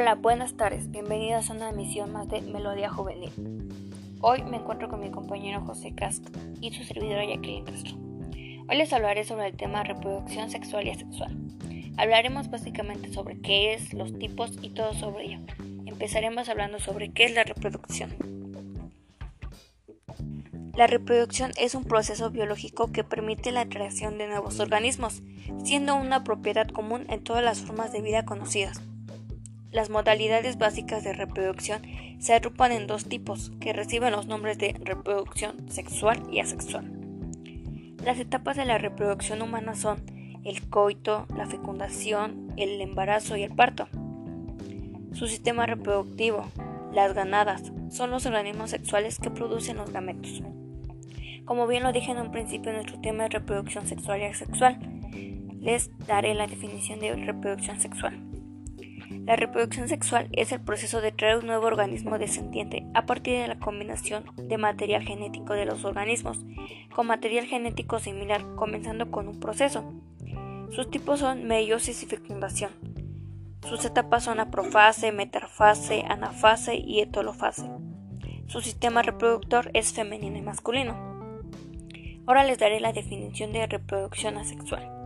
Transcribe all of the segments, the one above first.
Hola, buenas tardes. Bienvenidos a una emisión más de Melodía Juvenil. Hoy me encuentro con mi compañero José Castro y su servidora Jacqueline Castro. Hoy les hablaré sobre el tema reproducción sexual y asexual. Hablaremos básicamente sobre qué es, los tipos y todo sobre ello. Empezaremos hablando sobre qué es la reproducción. La reproducción es un proceso biológico que permite la creación de nuevos organismos, siendo una propiedad común en todas las formas de vida conocidas. Las modalidades básicas de reproducción se agrupan en dos tipos, que reciben los nombres de reproducción sexual y asexual. Las etapas de la reproducción humana son el coito, la fecundación, el embarazo y el parto. Su sistema reproductivo, las ganadas, son los organismos sexuales que producen los gametos. Como bien lo dije en un principio, nuestro tema es reproducción sexual y asexual. Les daré la definición de reproducción sexual. La reproducción sexual es el proceso de crear un nuevo organismo descendiente a partir de la combinación de material genético de los organismos con material genético similar, comenzando con un proceso. Sus tipos son meiosis y fecundación. Sus etapas son aprofase, metafase, anafase y etolofase. Su sistema reproductor es femenino y masculino. Ahora les daré la definición de reproducción asexual.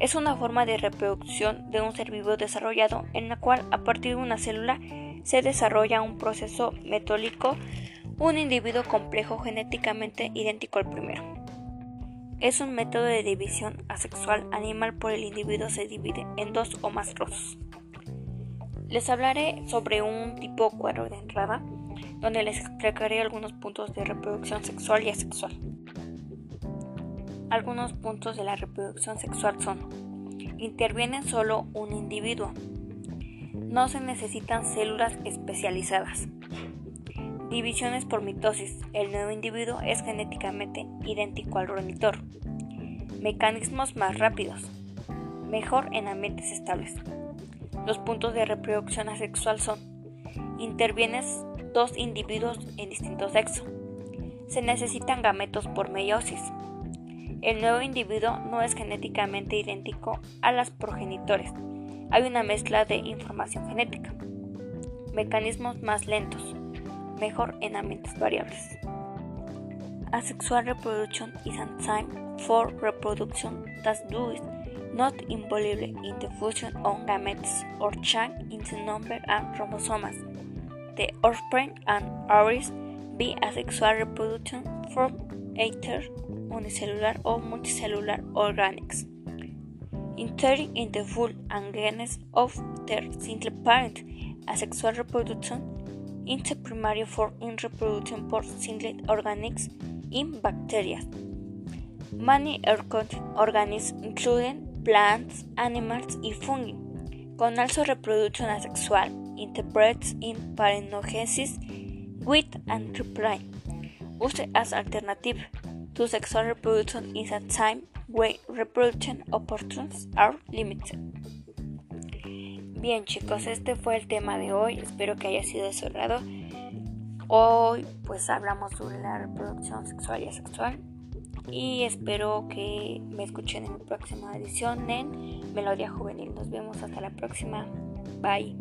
Es una forma de reproducción de un ser vivo desarrollado en la cual a partir de una célula se desarrolla un proceso metólico, un individuo complejo genéticamente idéntico al primero. Es un método de división asexual animal por el individuo se divide en dos o más trozos. Les hablaré sobre un tipo cuero de entrada, donde les explicaré algunos puntos de reproducción sexual y asexual. Algunos puntos de la reproducción sexual son, interviene solo un individuo, no se necesitan células especializadas, divisiones por mitosis, el nuevo individuo es genéticamente idéntico al progenitor, mecanismos más rápidos, mejor en ambientes estables. Los puntos de reproducción asexual son, intervienes dos individuos en distinto sexo, se necesitan gametos por meiosis, el nuevo individuo no es genéticamente idéntico a las progenitores. Hay una mezcla de información genética. Mecanismos más lentos, mejor en ambientes variables. Asexual reproduction is a time for reproduction that does not involve in the fusion of gametes or change in the number and chromosomes. The offspring and ovaries be asexual reproduction from either unicelular o multicellular organics, inserting in the full and genes of their single parent, asexual reproduction, the primary form in reproduction for single organics in bacteria. Many organisms, including plants, animals, and fungi, can also reproduction asexual, interprets in parenogenesis with and reply, used as alternative to sexual reproduction is a time when reproduction opportunities are limited. Bien chicos, este fue el tema de hoy, espero que haya sido de. Hoy pues hablamos sobre la reproducción sexual y asexual y espero que me escuchen en mi próxima edición en Melodía Juvenil. Nos vemos hasta la próxima. Bye.